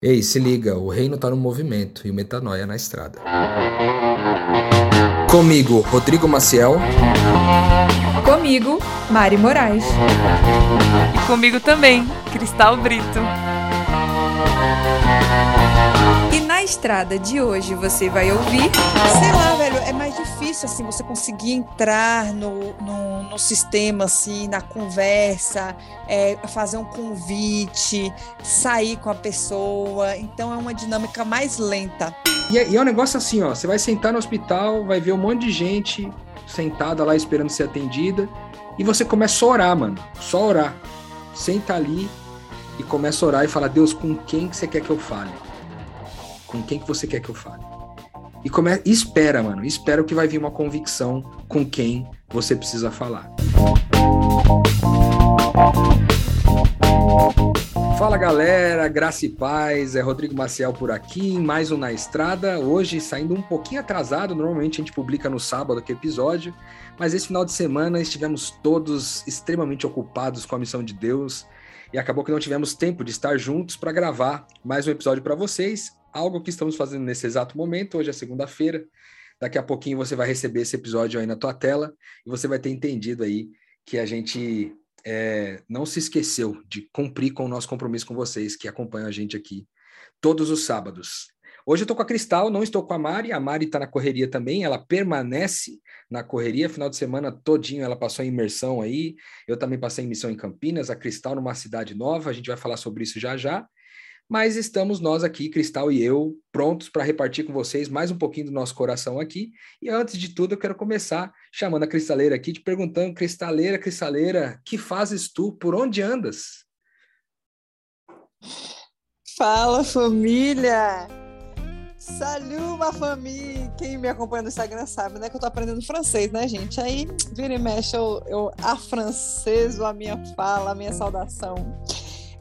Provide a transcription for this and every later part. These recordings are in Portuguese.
Ei, se liga, o reino tá no movimento e o metanoia na estrada. Comigo, Rodrigo Maciel. Comigo, Mari Moraes. E comigo também, Cristal Brito. Estrada de hoje você vai ouvir. Sei lá, velho, é mais difícil assim você conseguir entrar no, no, no sistema, assim, na conversa, é, fazer um convite, sair com a pessoa. Então é uma dinâmica mais lenta. E é, e é um negócio assim, ó. Você vai sentar no hospital, vai ver um monte de gente sentada lá esperando ser atendida. E você começa a orar, mano. Só orar. Senta ali e começa a orar e fala, Deus, com quem que você quer que eu fale? Com quem que você quer que eu fale? E, come... espera, mano. Espera que vai vir uma convicção com quem você precisa falar. Fala galera, graça e paz, é Rodrigo Maciel por aqui, mais um Na Estrada, hoje saindo um pouquinho atrasado, normalmente a gente publica no sábado que episódio, mas esse final de semana estivemos todos extremamente ocupados com a missão de Deus e acabou que não tivemos tempo de estar juntos para gravar mais um episódio para vocês, algo que estamos fazendo nesse exato momento, hoje é segunda-feira, daqui a pouquinho você vai receber esse episódio aí na tua tela e você vai ter entendido aí que a gente é, não se esqueceu de cumprir com o nosso compromisso com vocês que acompanham a gente aqui todos os sábados. Hoje eu estou com a Cristal, não estou com a Mari. A Mari está na correria também, ela permanece na correria. Final de semana todinho ela passou em imersão aí. Eu também passei em missão em Campinas, a Cristal numa cidade nova. A gente vai falar sobre isso já já mas estamos nós aqui, Cristal e eu, prontos para repartir com vocês mais um pouquinho do nosso coração aqui. E antes de tudo, eu quero começar chamando a Cristaleira aqui, te perguntando, Cristaleira, Cristaleira, que fazes tu? Por onde andas? Fala, família! Salut, ma família! Quem me acompanha no Instagram sabe, né, que eu tô aprendendo francês, né, gente? Aí, vira e mexe, eu, eu afranceso a minha fala, a minha saudação.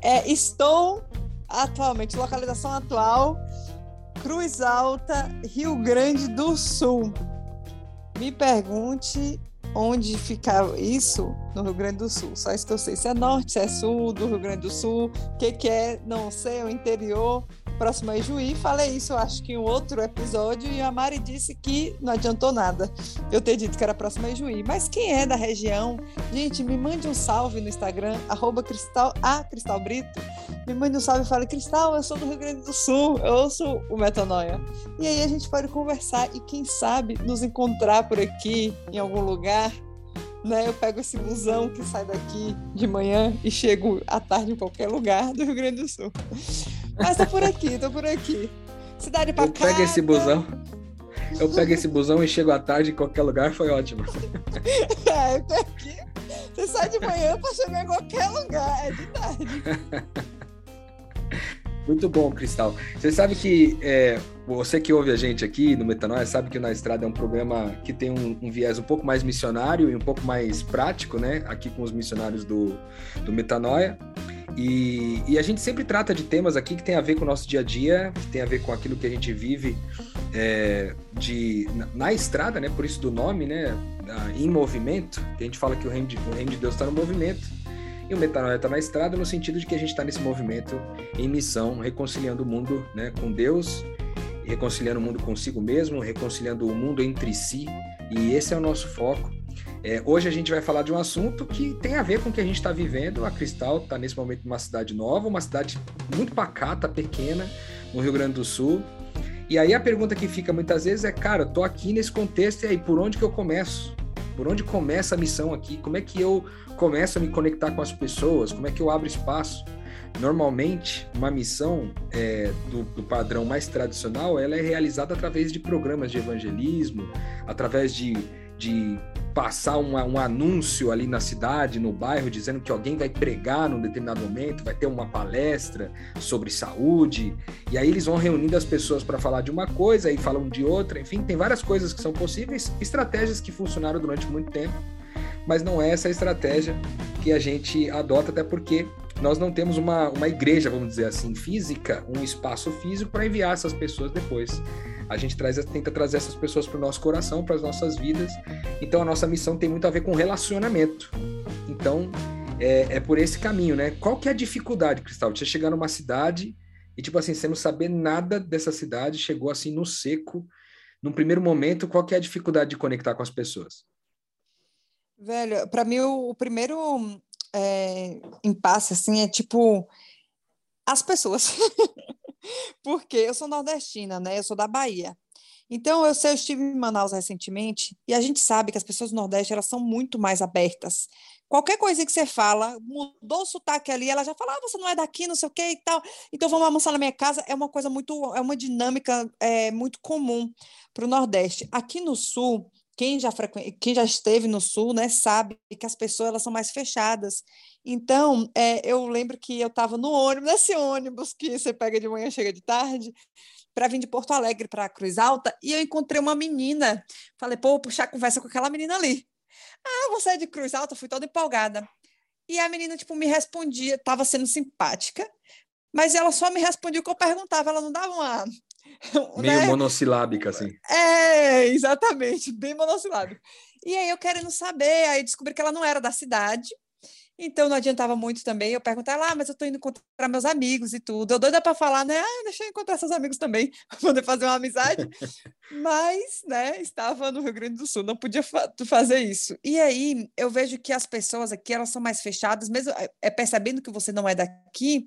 É, estou atualmente, localização atual, Cruz Alta, Rio Grande do Sul. Me pergunte onde fica isso no Rio Grande do Sul. Só isso que eu sei. Se é norte, se é sul do Rio Grande do Sul, o que, que é, não sei, o interior próximo é Juí. Falei isso, acho que em outro episódio, e a Mari disse que não adiantou nada eu ter dito que era próximo é Juí. Mas quem é da região, gente, me mande um salve no Instagram, arroba Cristal, a Cristal Brito. Me mande um salve e fale, Cristal, eu sou do Rio Grande do Sul, eu ouço o Metanoia. E aí a gente pode conversar e, quem sabe, nos encontrar por aqui, em algum lugar, né? Eu pego esse busão que sai daqui de manhã e chego à tarde em qualquer lugar do Rio Grande do Sul. Mas tô por aqui, tô por aqui. Cidade pra cá. Pega esse busão. Eu pego esse busão e chego à tarde em qualquer lugar, foi ótimo. é, eu tô aqui. Você sai de manhã pra chegar em qualquer lugar, é de tarde. Muito bom, Cristal. Você sabe que é, você que ouve a gente aqui no Metanoia sabe que o Na Estrada é um programa que tem um, um, viés um pouco mais missionário e um pouco mais prático, né? Aqui com os missionários do, do Metanoia. E, e, a gente sempre trata de temas aqui que tem a ver com o nosso dia a dia, que tem a ver com aquilo que a gente vive é, de, na, na, estrada, né? Por isso do nome, né? em movimento, que a gente fala que o reino de, o reino de Deus está no movimento. E o Metanoia está na estrada no sentido de que a gente está nesse movimento em missão, reconciliando o mundo né, com Deus, reconciliando o mundo consigo mesmo, reconciliando o mundo entre si. E esse é o nosso foco. É, hoje a gente vai falar de um assunto que tem a ver com o que a gente está vivendo. A Cristal está nesse momento numa cidade nova, uma cidade muito pacata, pequena, no Rio Grande do Sul. E aí a pergunta que fica muitas vezes é, cara, eu tô aqui nesse contexto e aí por onde que eu começo? Por onde começa a missão aqui? Como é que eu começo a me conectar com as pessoas? Como é que eu abro espaço? Normalmente, uma missão é, do, do, padrão mais tradicional, ela é realizada através de programas de evangelismo, através de, de passar uma, um anúncio ali na cidade, no bairro, dizendo que alguém vai pregar num determinado momento, vai ter uma palestra sobre saúde, e aí eles vão reunindo as pessoas para falar de uma coisa e falam de outra, enfim, tem várias coisas que são possíveis, estratégias que funcionaram durante muito tempo, mas não é essa a estratégia que a gente adota, até porque nós não temos uma, uma igreja, vamos dizer assim, física, um espaço físico para enviar essas pessoas depois a gente traz, tenta trazer essas pessoas para o nosso coração, para as nossas vidas. Então a nossa missão tem muito a ver com relacionamento. Então é, é, por esse caminho, né? Qual que é a dificuldade, Cristal? Você chegar numa cidade e, tipo assim, você não saber nada dessa cidade, chegou assim no seco. Num primeiro momento, qual que é a dificuldade de conectar com as pessoas? Velho, para mim o, o primeiro é, impasse, assim, é tipo as pessoas. Porque eu sou nordestina, né? Eu sou da Bahia. Então, eu sei, eu estive em Manaus recentemente e a gente sabe que as pessoas do Nordeste elas são muito mais abertas. Qualquer coisa que você fala, mudou o sotaque ali, ela já fala, ah, você não é daqui, não sei o que e tal. Então, vamos almoçar na minha casa. É uma coisa muito, é uma dinâmica é, muito comum para o Nordeste. Aqui no Sul, quem já, frequ... quem já esteve no Sul, né, sabe que as pessoas elas são mais fechadas. Então, é, eu lembro que eu estava no ônibus, nesse ônibus que você pega de manhã, chega de tarde, para vir de Porto Alegre para Cruz Alta, e eu encontrei uma menina. Falei, pô, vou puxar conversa com aquela menina ali. Ah, você é de Cruz Alta? Fui toda empolgada. E a menina, tipo, me respondia, estava sendo simpática, mas ela só me respondia o que eu perguntava, ela não dava uma Meio né? monossilábica, assim. É, exatamente, bem monossilábica. E aí eu querendo saber, aí descobri que ela não era da cidade, então não adiantava muito também eu perguntar lá, ah, mas eu estou indo encontrar meus amigos e tudo. Eu doida para falar, né? Ah, deixa eu encontrar seus amigos também, para poder fazer uma amizade. mas, né, estava no Rio Grande do Sul, não podia fa fazer isso. E aí eu vejo que as pessoas aqui, elas são mais fechadas, mesmo é, é percebendo que você não é daqui,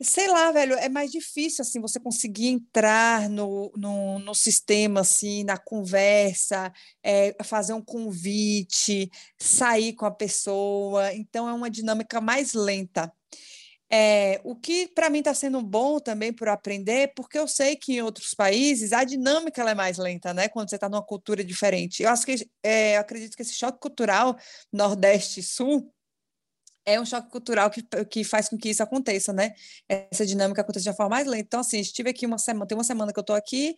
sei lá, velho, é mais difícil assim você conseguir entrar no, no, no sistema, assim, na conversa, é, fazer um convite, sair com a pessoa. Então é uma dinâmica mais lenta. É, o que para mim está sendo bom também por aprender, porque eu sei que em outros países a dinâmica é mais lenta, né? Quando você está numa cultura diferente. Eu acho que é, eu acredito que esse choque cultural Nordeste-Sul é um choque cultural que, que faz com que isso aconteça, né? Essa dinâmica acontece de uma forma mais lenta. Então, assim, estive aqui uma semana, tem uma semana que eu estou aqui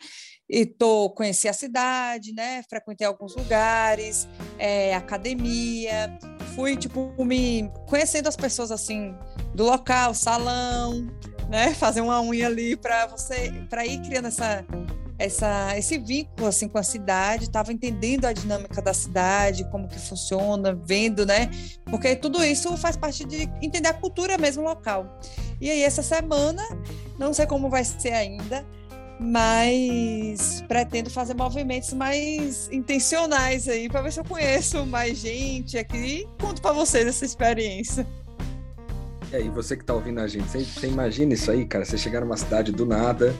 e tô, conheci a cidade, né? Frequentei alguns lugares, é, academia, fui, tipo, me conhecendo as pessoas, assim, do local, salão, né? Fazer uma unha ali para você, para ir criando essa essa, esse vínculo assim com a cidade, estava entendendo a dinâmica da cidade, como que funciona, vendo, né? Porque tudo isso faz parte de entender a cultura mesmo local. E aí essa semana, não sei como vai ser ainda, mas pretendo fazer movimentos mais intencionais aí para ver se eu conheço mais gente aqui e conto para vocês essa experiência. E aí, você que está ouvindo a gente, você, você imagina isso aí, cara? Você chegar numa cidade do nada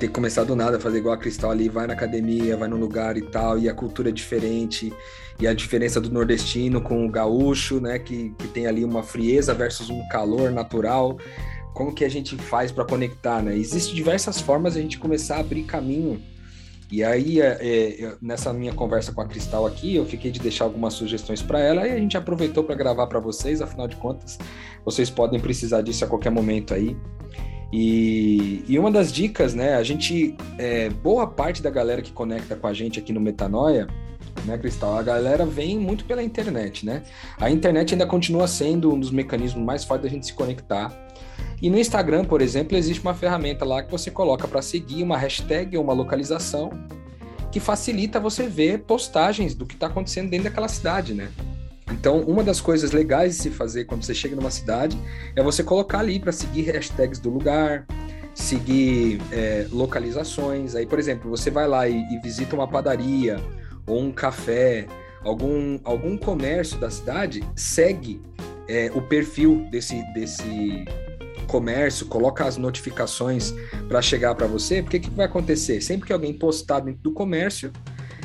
ter começado do nada fazer igual a Cristal ali, vai na academia, vai no lugar e tal, e a cultura é diferente, e a diferença do nordestino com o gaúcho, né, que, que tem ali uma frieza versus um calor natural. Como que a gente faz para conectar, né? Existem diversas formas de a gente começar a abrir caminho. E aí, é, é, nessa minha conversa com a Cristal aqui, eu fiquei de deixar algumas sugestões para ela e a gente aproveitou para gravar para vocês. Afinal de contas, vocês podem precisar disso a qualquer momento aí. E, e uma das dicas, né? A gente, é, boa parte da galera que conecta com a gente aqui no Metanoia, né, Cristal? A galera vem muito pela internet, né? A internet ainda continua sendo um dos mecanismos mais fortes da gente se conectar. E no Instagram, por exemplo, existe uma ferramenta lá que você coloca para seguir uma hashtag ou uma localização que facilita você ver postagens do que está acontecendo dentro daquela cidade, né? Então, uma das coisas legais de se fazer quando você chega numa cidade é você colocar ali para seguir hashtags do lugar, seguir é, localizações. Aí, por exemplo, você vai lá e, e, visita uma padaria ou um café, algum, algum comércio da cidade, segue é, o perfil desse, desse comércio, coloca as notificações para chegar para você, porque o que vai acontecer? Sempre que alguém postar dentro do comércio,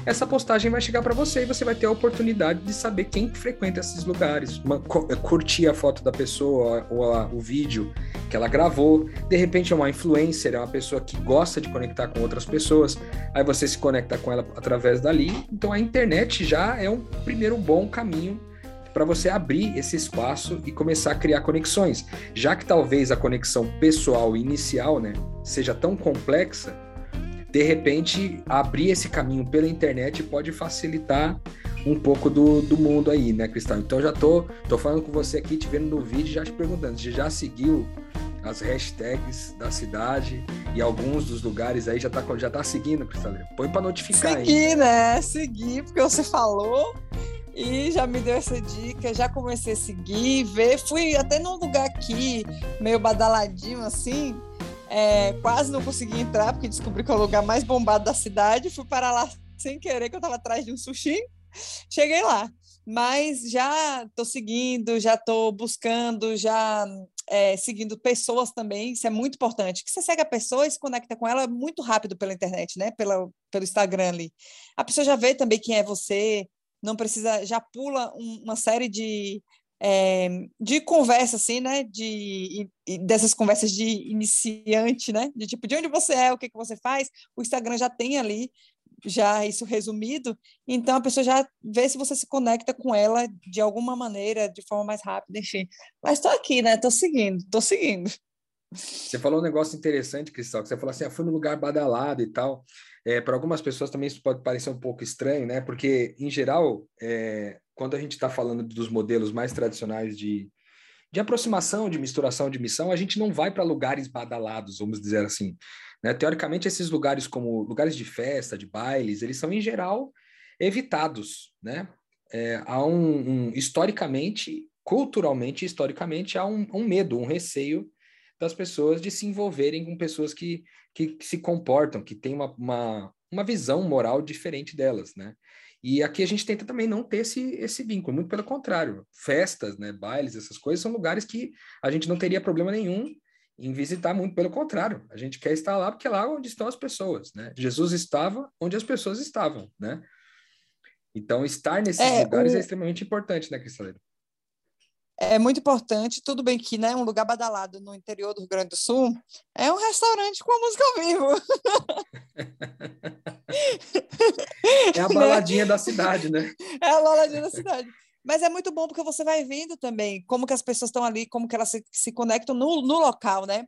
essa postagem vai chegar para você e você vai ter a oportunidade de saber quem frequenta esses lugares, uma, eh, curtir a foto da pessoa ou a, o vídeo que ela gravou. De repente é uma influencer, é uma pessoa que gosta de conectar com outras pessoas, aí você se conecta com ela através dali. Então a internet já é um primeiro bom caminho para você abrir esse espaço e começar a criar conexões. Já que talvez a conexão pessoal inicial, né, seja tão complexa, de repente, abrir esse caminho pela internet pode facilitar um pouco do, do mundo aí, né, Cristal? Então já tô, tô falando com você aqui, te vendo no vídeo, já te perguntando, você já seguiu as hashtags da cidade e alguns dos lugares aí já tá, já tá seguindo, Cristal? Põe para notificar Segui, aí. Segui, né? Segui, porque você falou e já me deu essa dica, já comecei a seguir, ver, fui até num lugar aqui, meio badaladinho assim, É, quase não consegui entrar, porque descobri que é o lugar mais bombado da cidade. Fui para lá sem querer, que eu estava atrás de um sushi. Cheguei lá. Mas já estou seguindo, já estou buscando, já é, seguindo pessoas também. Isso é muito importante. Que você segue a pessoa e se conecta com ela muito rápido pela internet, né? Pela, pelo Instagram ali. A pessoa já vê também quem é você, não precisa, já pula um, uma série de é, de conversa, assim, né? De, dessas conversas de iniciante, né? De tipo, de onde você é, o que, que você faz, o Instagram já tem ali já isso resumido, então a pessoa já vê se você se conecta com ela de alguma maneira, de forma mais rápida, enfim. Mas estou aqui, né? Estou seguindo, estou seguindo. Você falou um negócio interessante, Cristal, que você falou assim, ah, fui no lugar badalado e tal. É, para algumas pessoas também isso pode parecer um pouco estranho, né? Porque, em geral, é, quando a gente está falando dos modelos mais tradicionais de, de aproximação, de misturação de missão, a gente não vai para lugares badalados, vamos dizer assim. Né? Teoricamente, esses lugares como lugares de festa, de bailes, eles são, em geral, evitados. Né? É, há um, um, historicamente, culturalmente, historicamente, há um, um, medo, um receio das pessoas de se envolverem com pessoas que, que, que se comportam, que têm uma, uma, uma visão moral diferente delas, né? E aqui a gente tenta também não ter esse, esse vínculo, muito pelo contrário. Festas, né, bailes, essas coisas são lugares que a gente não teria problema nenhum em visitar, muito pelo contrário. A gente quer estar lá porque é lá onde estão as pessoas, né? Jesus estava onde as pessoas estavam, né? Então, estar nesses é, lugares o... é extremamente importante, né, Cristaleira? É muito importante. Tudo bem que, né, um lugar badalado no interior do Rio Grande do Sul é um restaurante com música ao vivo. É a baladinha né? da cidade, né? É a baladinha da cidade. Mas é muito bom porque você vai vendo também como que as pessoas estão ali, como que elas se, se conectam no, no local, né?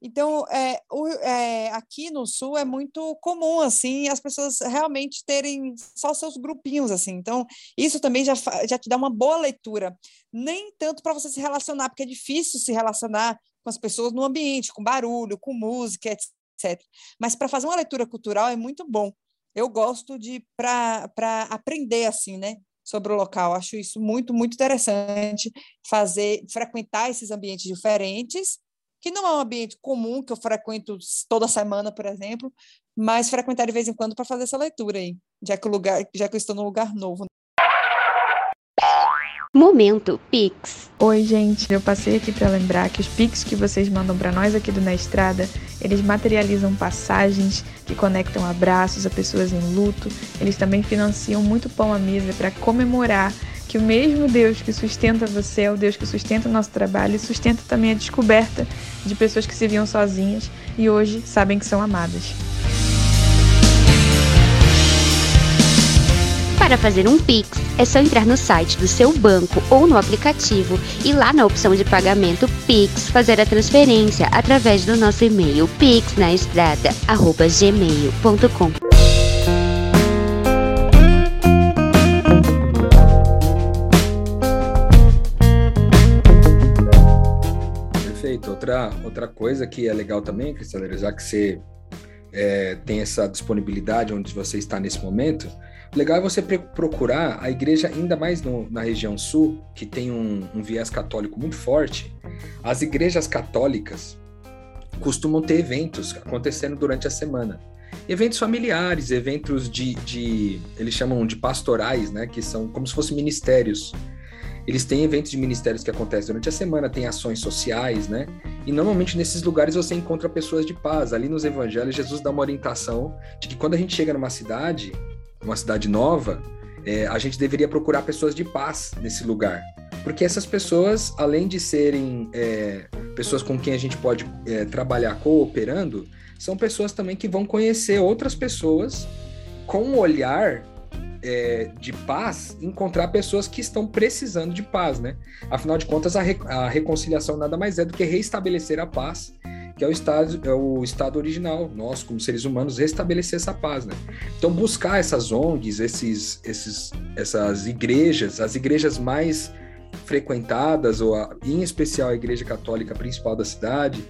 Então, é, o, é, aqui no Sul é muito comum, assim, as pessoas realmente terem só seus grupinhos, assim. Então, isso também já, já te dá uma boa leitura. Nem tanto para você se relacionar, porque é difícil se relacionar com as pessoas no ambiente, com barulho, com música, etc. Mas para fazer uma leitura cultural é muito bom. Eu gosto de, para aprender, assim, né? sobre o local. Acho isso muito, muito interessante, fazer, frequentar esses ambientes diferentes que não é um ambiente comum que eu frequento toda semana, por exemplo, mas frequentar de vez em quando para fazer essa leitura aí, já que o lugar, já que eu estou num lugar novo. Momento Pix. Oi, gente. Eu passei aqui para lembrar que os Pix que vocês mandam para nós aqui do Na Estrada, eles materializam passagens que conectam abraços a pessoas em luto. Eles também financiam muito pão à mesa para comemorar que o mesmo Deus que sustenta você é o Deus que sustenta o nosso trabalho e sustenta também a descoberta de pessoas que se viam sozinhas e hoje sabem que são amadas. Para fazer um Pix, é só entrar no site do seu banco ou no aplicativo e lá na opção de pagamento Pix fazer a transferência através do nosso e-mail pixnaestrada@gmail.com. outra, outra coisa que é legal também, Cristaleira, já que você é, tem essa disponibilidade onde você está nesse momento, legal é você procurar a igreja, ainda mais no, na região sul, que tem um, um viés católico muito forte. As igrejas católicas costumam ter eventos acontecendo durante a semana. Eventos familiares, eventos de, de eles chamam de pastorais, né? Que são como se fossem ministérios eles têm eventos de ministérios que acontecem durante a semana, tem ações sociais, né? E normalmente nesses lugares você encontra pessoas de paz. Ali nos evangelhos, Jesus dá uma orientação de que quando a gente chega numa cidade, uma cidade nova, é, a gente deveria procurar pessoas de paz nesse lugar. Porque essas pessoas, além de serem é, pessoas com quem a gente pode é, trabalhar cooperando, são pessoas também que vão conhecer outras pessoas com um olhar é, de paz encontrar pessoas que estão precisando de paz, né? Afinal de contas, a, re, a reconciliação nada mais é do que reestabelecer a paz, que é o estado, é o estado original, nós como seres humanos restabelecer essa paz, né? Então buscar essas ONGs, esses, esses, essas igrejas, as igrejas mais frequentadas ou a, em especial a igreja católica principal da cidade,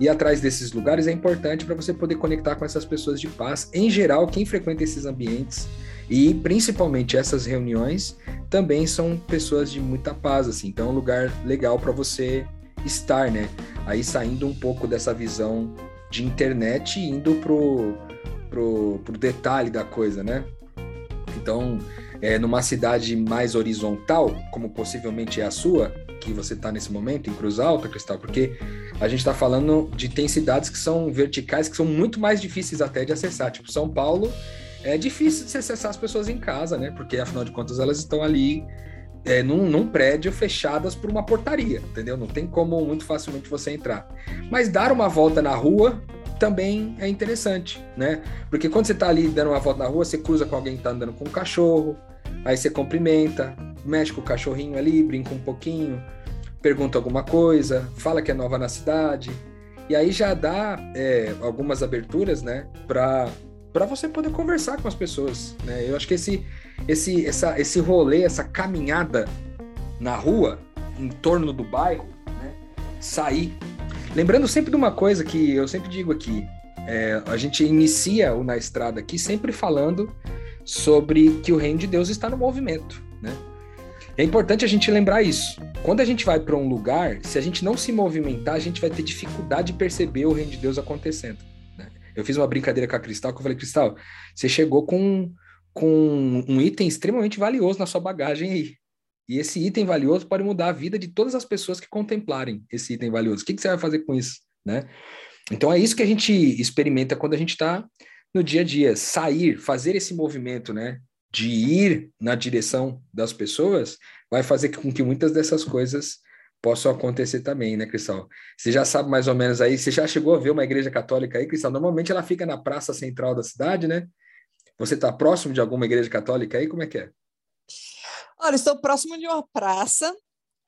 ir atrás desses lugares é importante para você poder conectar com essas pessoas de paz. Em geral, quem frequenta esses ambientes e principalmente essas reuniões também são pessoas de muita paz, assim. Então é um lugar legal para você estar, né? Aí saindo um pouco dessa visão de internet indo pro, pro, pro detalhe da coisa, né? Então, é, numa cidade mais horizontal, como possivelmente é a sua, que você está nesse momento, em Cruz Alta, Cristal, porque a gente está falando de tem cidades que são verticais, que são muito mais difíceis até de acessar. Tipo, São Paulo é difícil de acessar as pessoas em casa, né? Porque afinal de contas elas estão ali é, num, num, prédio fechadas por uma portaria, entendeu? Não tem como muito facilmente você entrar. Mas dar uma volta na rua também é interessante, né? Porque quando você está ali dando uma volta na rua, você cruza com alguém que está andando com um cachorro, aí você cumprimenta, mexe com o cachorrinho ali, brinca um pouquinho, pergunta alguma coisa, fala que é nova na cidade, e aí já dá é, algumas aberturas, né, para para você poder conversar com as pessoas, né? Eu acho que esse esse essa, esse rolê, essa caminhada na rua, em torno do bairro, né? Sair. Lembrando sempre de uma coisa que eu sempre digo aqui, é, a gente inicia o Na Estrada aqui sempre falando sobre que o reino de Deus está no movimento, né? É importante a gente lembrar isso. Quando a gente vai para um lugar, se a gente não se movimentar, a gente vai ter dificuldade de perceber o reino de Deus acontecendo. Eu fiz uma brincadeira com a Cristal, que eu falei, Cristal, você chegou com, com um item extremamente valioso na sua bagagem aí. E esse item valioso pode mudar a vida de todas as pessoas que contemplarem esse item valioso. O que, que você vai fazer com isso? Né? Então é isso que a gente experimenta quando a gente está no dia a dia, sair, fazer esse movimento, né, de ir na direção das pessoas, vai fazer com que muitas dessas coisas possam acontecer também, né, Cristal? Você já sabe mais ou menos aí, você já chegou a ver uma igreja católica aí, Cristal? Normalmente ela fica na praça central da cidade, né? Você está próximo de alguma igreja católica aí? Como é que é? Olha, estou próximo de uma praça.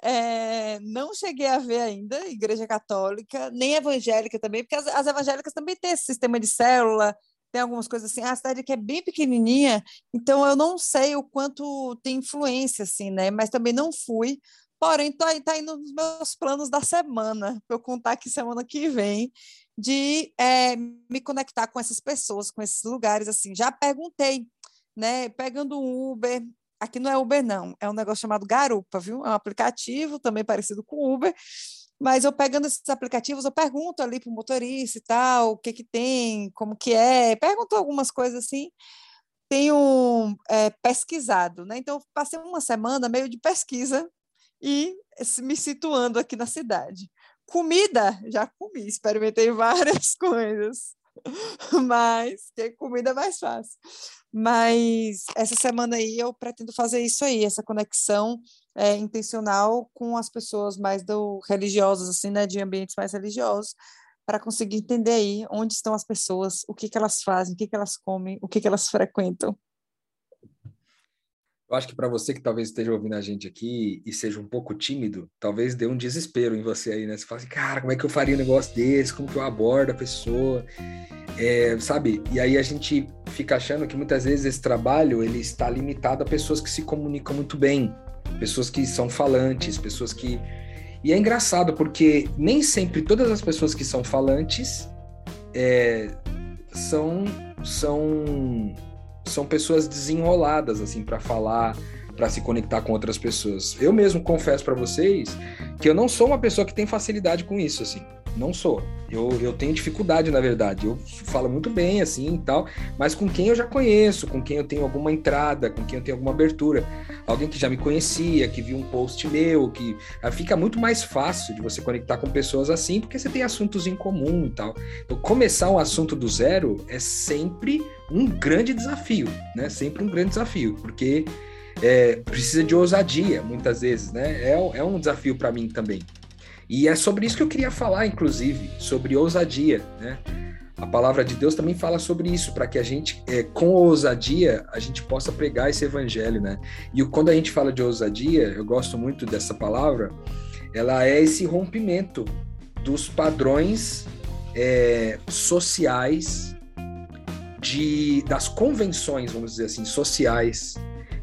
É, não cheguei a ver ainda igreja católica, nem evangélica também, porque as, as evangélicas também têm esse sistema de célula, tem algumas coisas assim, a cidade que é bem pequenininha, então eu não sei o quanto tem influência, assim, né? Mas também não fui. Porém, tá, tá aí nos meus planos da semana, para eu contar aqui semana que vem, de é, me conectar com essas pessoas, com esses lugares, assim. Já perguntei, né? Pegando um Uber, aqui não é Uber, não, é um negócio chamado Garupa, viu? É um aplicativo também parecido com Uber, mas eu pegando esses aplicativos, eu pergunto ali para o motorista e tal, o que que tem, como que é, pergunto algumas coisas assim, tenho é, pesquisado, né? Então, passei uma semana meio de pesquisa e me situando aqui na cidade. Comida, já comi, experimentei várias coisas, mas que comida é mais fácil. Mas essa semana aí eu pretendo fazer isso aí, essa conexão é, intencional com as pessoas mais do religiosas, assim, né, de ambientes mais religiosos, para conseguir entender aí onde estão as pessoas, o que, que elas fazem, o que, que elas comem, o que, que elas frequentam. Eu acho que para você que talvez esteja ouvindo a gente aqui e seja um pouco tímido, talvez dê um desespero em você aí, né? Você fala assim, cara, como é que eu faria um negócio desse? Como que eu abordo a pessoa? É, sabe? E aí a gente fica achando que muitas vezes esse trabalho ele está limitado a pessoas que se comunicam muito bem, pessoas que são falantes, pessoas que e é engraçado porque nem sempre todas as pessoas que são falantes é, são são são pessoas desenroladas assim para falar, para se conectar com outras pessoas. Eu mesmo confesso para vocês que eu não sou uma pessoa que tem facilidade com isso assim. Não sou. Eu, eu tenho dificuldade, na verdade. Eu falo muito bem, assim e tal, mas com quem eu já conheço, com quem eu tenho alguma entrada, com quem eu tenho alguma abertura. Alguém que já me conhecia, que viu um post meu, que ah, fica muito mais fácil de você conectar com pessoas assim, porque você tem assuntos em comum e tal. Então, começar um assunto do zero é sempre um grande desafio, né? Sempre um grande desafio, porque é, precisa de ousadia, muitas vezes, né? É, é um desafio para mim também. E é sobre isso que eu queria falar, inclusive, sobre ousadia, né? A palavra de Deus também fala sobre isso, para que a gente, é, com ousadia, a gente possa pregar esse evangelho, né? E quando a gente fala de ousadia, eu gosto muito dessa palavra, ela é esse rompimento dos padrões é, sociais, de, das convenções, vamos dizer assim, sociais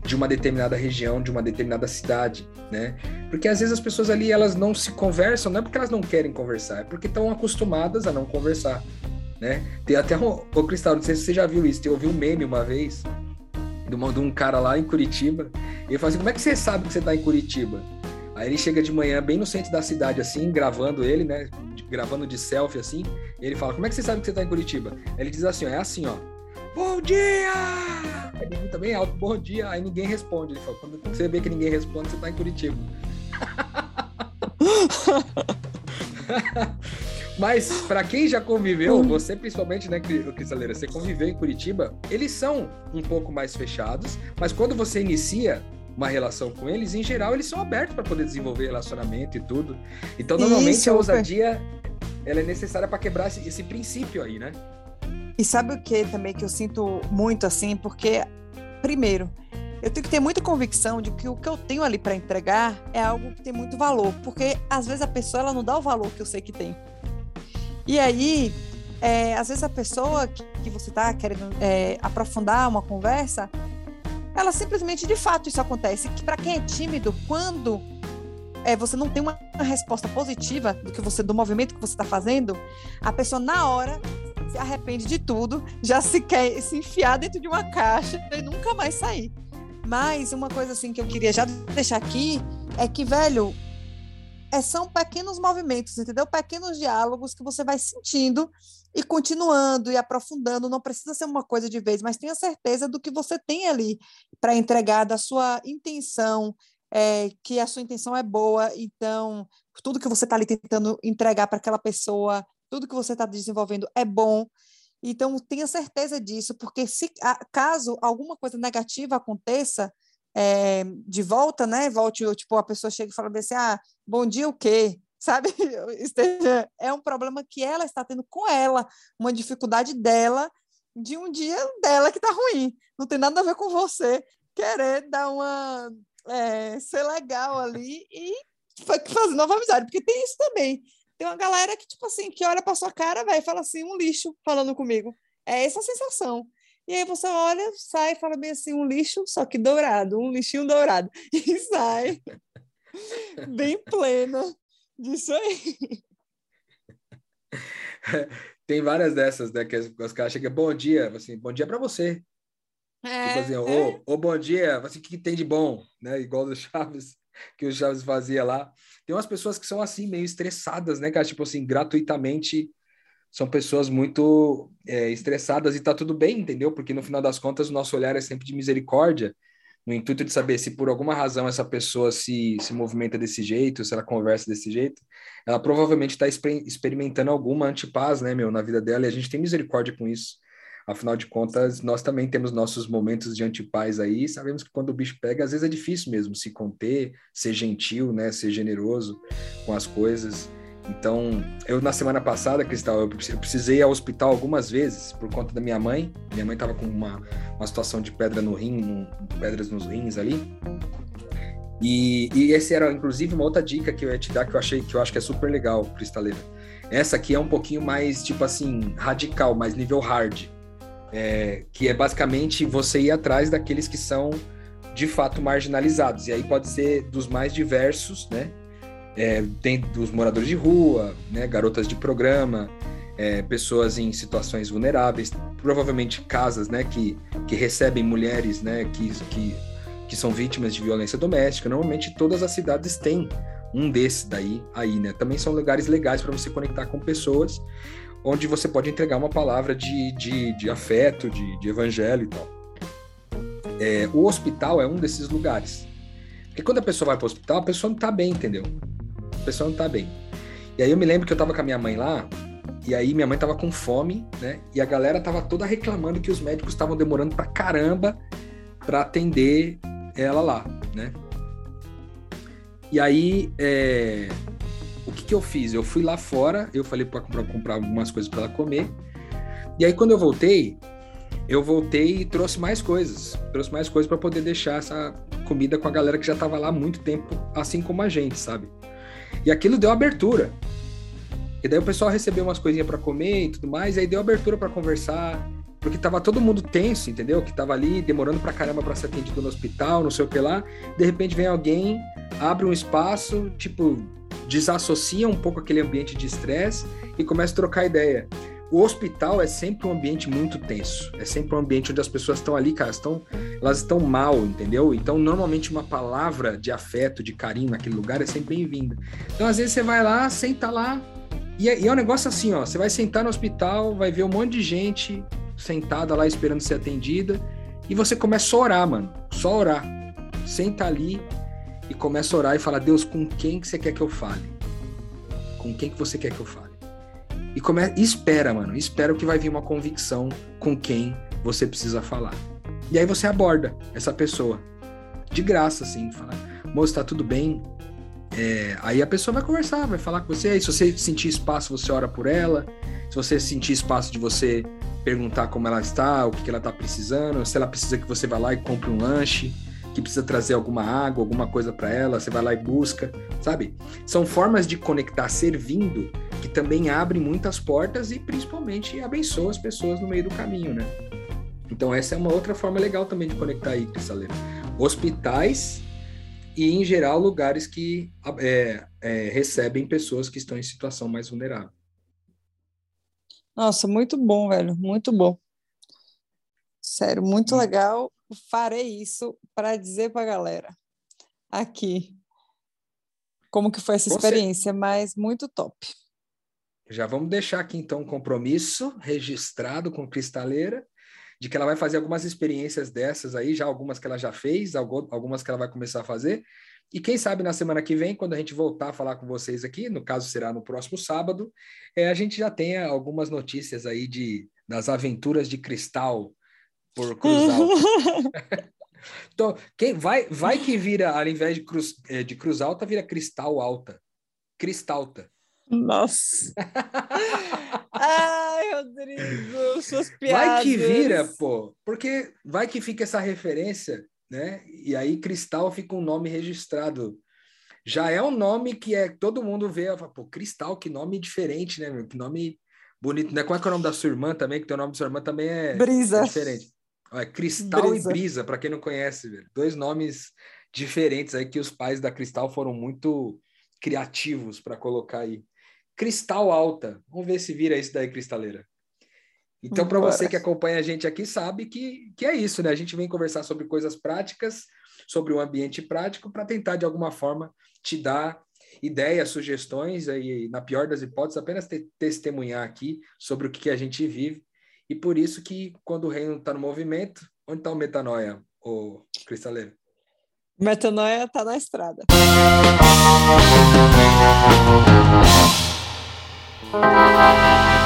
de uma determinada região, de uma determinada cidade, né? Porque às vezes as pessoas ali elas não se conversam, não é porque elas não querem conversar, é porque estão acostumadas a não conversar, né? Tem até um, o Cristal, não sei se você já viu isso, eu ouvi um meme uma vez de, uma, de um cara lá em Curitiba, e ele fala assim: "Como é que você sabe que você está em Curitiba?" Aí ele chega de manhã bem no centro da cidade assim, gravando ele, né, gravando de selfie assim. ele fala: Como é que você sabe que você tá em Curitiba? Ele diz assim: ó, É assim, ó. Bom dia! Aí ele também alto, bom dia. Aí ninguém responde. Ele fala: Quando você vê que ninguém responde, você tá em Curitiba. Mas para quem já conviveu, hum. você principalmente, né, Cristaleira, você conviveu em Curitiba, eles são um pouco mais fechados, mas quando você inicia uma relação com eles, em geral, eles são abertos para poder desenvolver relacionamento e tudo. Então, normalmente Isso, a ousadia ela é necessária para quebrar esse, esse princípio aí, né? E sabe o que também que eu sinto muito assim, porque primeiro, eu tenho que ter muita convicção de que o que eu tenho ali para entregar é algo que tem muito valor, porque às vezes a pessoa ela não dá o valor que eu sei que tem. E aí, é, às vezes a pessoa que, que você está querendo é, aprofundar uma conversa, ela simplesmente, de fato, isso acontece. Que para quem é tímido, quando é, você não tem uma resposta positiva do que você, do movimento que você está fazendo, a pessoa na hora se arrepende de tudo, já se quer se enfiar dentro de uma caixa e nunca mais sair. Mas uma coisa assim que eu queria já deixar aqui é que, velho, é, são pequenos movimentos, entendeu? Pequenos diálogos que você vai sentindo e continuando e aprofundando. Não precisa ser uma coisa de vez, mas tenha certeza do que você tem ali para entregar, da sua intenção, é, que a sua intenção é boa. Então, tudo que você está ali tentando entregar para aquela pessoa, tudo que você está desenvolvendo é bom. Então, tenha certeza disso, porque se caso alguma coisa negativa aconteça, é, de volta, né? Volte, tipo, a pessoa chega e fala assim, ah, bom dia o quê? Sabe? É um problema que ela está tendo com ela, uma dificuldade dela, de um dia dela que tá ruim. Não tem nada a ver com você querer dar uma... É, ser legal ali e fazer nova amizade, porque tem isso também. Tem uma galera que, tipo assim, que olha pra sua cara, velho, e fala assim, um lixo falando comigo. É essa a sensação. E aí você olha, sai e fala bem assim, um lixo, só que dourado, um lixinho dourado. E sai bem plena disso aí. Tem várias dessas, né? Que os caras chegam, bom dia, assim, bom dia para você. É, tipo assim, é. bom dia, assim, o que, que tem de bom? Né? Igual do Chaves, que o Chaves fazia lá. Tem umas pessoas que são assim, meio estressadas, né, cara? Tipo assim, gratuitamente são pessoas muito é, estressadas e tá tudo bem, entendeu? Porque no final das contas o nosso olhar é sempre de misericórdia, no intuito de saber se por alguma razão essa pessoa se, se movimenta desse jeito, se ela conversa desse jeito, ela provavelmente está experimentando alguma antipaz, né, meu, na vida dela, e a gente tem misericórdia com isso. Afinal de contas, nós também temos nossos momentos de antipaz aí, sabemos que quando o bicho pega, às vezes é difícil mesmo se conter, ser gentil, né, ser generoso com as coisas. Então, eu na semana passada, Cristal, eu precisei ir ao hospital algumas vezes por conta da minha mãe. Minha mãe estava com uma, uma situação de pedra no rim, pedras nos rins ali. E, e esse era, inclusive, uma outra dica que eu ia te dar que eu achei que eu acho que é super legal, Cristaleira. Essa aqui é um pouquinho mais, tipo assim, radical, mais nível hard. É, que é basicamente você ir atrás daqueles que são de fato marginalizados. E aí pode ser dos mais diversos, né? é, tem dos moradores de rua, né, garotas de programa, é, pessoas em situações vulneráveis, provavelmente casas né, que, que recebem mulheres né, que, que, que são vítimas de violência doméstica. Normalmente todas as cidades têm um desses daí aí, né? Também são lugares legais para você conectar com pessoas, onde você pode entregar uma palavra de, de, de afeto, de, de evangelho e tal. É, o hospital é um desses lugares. Porque quando a pessoa vai para o hospital, a pessoa não está bem, entendeu? a pessoa não tá bem. E aí eu me lembro que eu tava com a minha mãe lá, e aí minha mãe tava com fome, né? E a galera tava toda reclamando que os médicos estavam demorando pra caramba para atender ela lá, né? E aí, é... o que que eu fiz? Eu fui lá fora, eu falei para comprar, algumas coisas para ela comer. E aí quando eu voltei, eu voltei e trouxe mais coisas, trouxe mais coisas para poder deixar essa comida com a galera que já tava lá há muito tempo, assim como a gente, sabe? E aquilo deu abertura. E daí o pessoal recebeu umas coisinhas para comer e tudo mais, e aí deu abertura para conversar, porque tava todo mundo tenso, entendeu? Que tava ali demorando pra caramba para ser atendido no hospital, não sei o que lá. De repente vem alguém, abre um espaço, tipo, desassocia um pouco aquele ambiente de estresse e começa a trocar ideia o hospital é sempre um ambiente muito tenso. É sempre um ambiente onde as pessoas estão ali, cara, estão, elas estão mal, entendeu? Então, normalmente, uma palavra de afeto, de carinho naquele lugar é sempre bem-vinda. Então, às vezes, você vai lá, senta lá E é, e é um negócio assim, ó. Você vai sentar no hospital, vai ver um monte de gente sentada lá esperando ser atendida. E você começa a orar, mano. Só orar. Senta ali e começa a orar e fala: Deus, com quem que você quer que eu fale? Com quem que você quer que eu fale? E, come... e espera, mano. Espera que vai vir uma convicção com quem você precisa falar. E aí você aborda essa pessoa. De graça, assim. Fala, moço, tá tudo bem? É, aí a pessoa vai conversar, vai falar com você. Aí, se você sentir espaço, você ora por ela. Se você sentir espaço de você perguntar como ela está, o que, que ela está precisando, se ela precisa que você vá lá e compre um lanche, que precisa trazer alguma água, alguma coisa para ela, você vai lá e busca, sabe? São formas de conectar servindo que também abrem muitas portas e principalmente abençoa as pessoas no meio do caminho, né? Então essa é uma outra forma legal também de conectar aí, Cristaleira. Hospitais e, em geral, lugares que é, é, recebem pessoas que estão em situação mais vulnerável. Nossa, muito bom, velho, muito bom. Sério, muito hum. legal. Farei isso para dizer para a galera aqui como que foi essa experiência, mas muito top. Já vamos deixar aqui então um compromisso registrado com Cristaleira de que ela vai fazer algumas experiências dessas aí, já algumas que ela já fez, algumas que ela vai começar a fazer. E quem sabe na semana que vem, quando a gente voltar a falar com vocês aqui, no caso será no próximo sábado, é, a gente já tenha algumas notícias aí de, das aventuras de Cristal por Cruz Alta. então, quem vai, vai que vira, ao invés de Cruz, é, de cruz Alta, vira Cristal Alta. Cristalta. Nossa. Ai, Rodrigo, suas piadas. Vai que vira, pô. Porque vai que fica essa referência, né? E aí Cristal fica um nome registrado. Já é um nome que é todo mundo vê, fala, pô, Cristal, que nome diferente, né, meu? Que nome bonito, né? Qual é, é o nome da sua irmã também? Que teu nome da sua irmã também é, Brisa. É diferente. É Cristal Brisa. e Brisa, para quem não conhece, velho. Dois nomes diferentes aí que os pais da Cristal foram muito criativos para colocar aí. Cristal Alta. Vamos ver se vira isso daí, cristaleira. Então, para você que acompanha a gente aqui, sabe que, que é isso, né? A gente vem conversar sobre coisas práticas, sobre o ambiente prático, para tentar, de alguma forma, te dar ideias, sugestões, e, na pior das hipóteses, apenas te, testemunhar aqui sobre o que, que a gente vive. E por isso que quando o reino está no movimento, onde está o metanoia, o cristaleiro? Metanoia está na estrada. Música